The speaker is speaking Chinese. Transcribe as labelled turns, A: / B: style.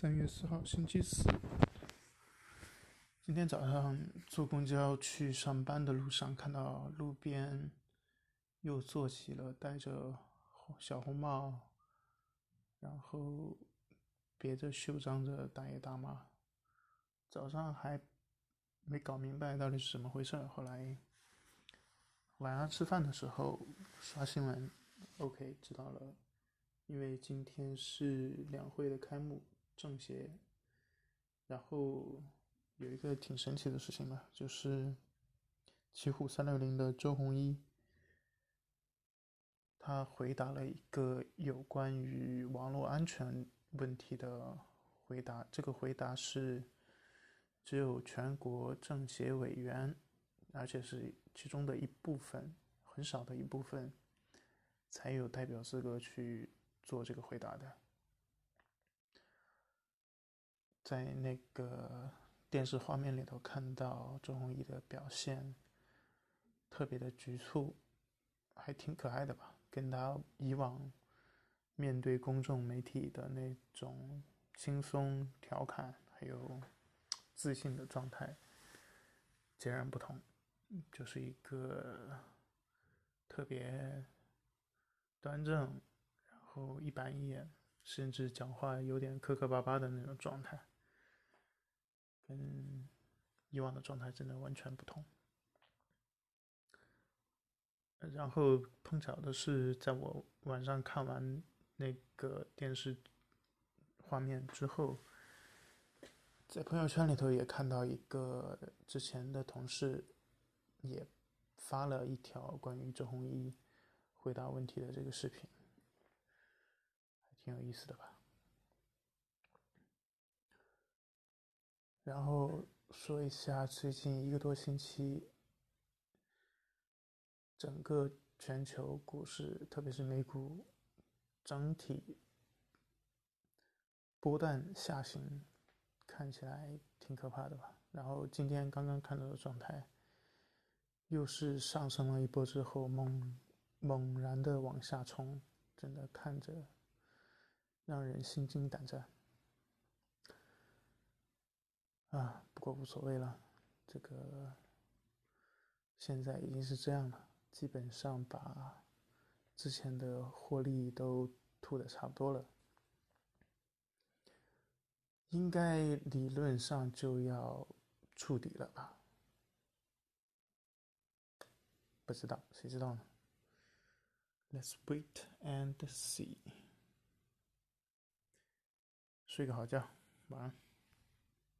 A: 三月四号，星期四。今天早上坐公交去上班的路上，看到路边又坐起了戴着小红帽，然后别着袖章的大爷大妈。早上还没搞明白到底是怎么回事，后来晚上吃饭的时候刷新闻，OK 知道了。因为今天是两会的开幕，政协，然后有一个挺神奇的事情吧，就是奇虎三六零的周鸿祎，他回答了一个有关于网络安全问题的回答，这个回答是只有全国政协委员，而且是其中的一部分，很少的一部分，才有代表资格去。做这个回答的，在那个电视画面里头看到周鸿祎的表现，特别的局促，还挺可爱的吧？跟他以往面对公众媒体的那种轻松调侃还有自信的状态截然不同，就是一个特别端正。然后一板一眼，甚至讲话有点磕磕巴巴的那种状态，跟以往的状态真的完全不同。然后碰巧的是，在我晚上看完那个电视画面之后，在朋友圈里头也看到一个之前的同事也发了一条关于周鸿祎回答问题的这个视频。挺有意思的吧。然后说一下最近一个多星期，整个全球股市，特别是美股，整体波段下行，看起来挺可怕的吧。然后今天刚刚看到的状态，又是上升了一波之后猛猛然的往下冲，真的看着。让人心惊胆战啊！不过无所谓了，这个现在已经是这样了，基本上把之前的获利都吐的差不多了，应该理论上就要触底了吧？不知道，谁知道呢？Let's wait and see. 睡个好觉，晚安。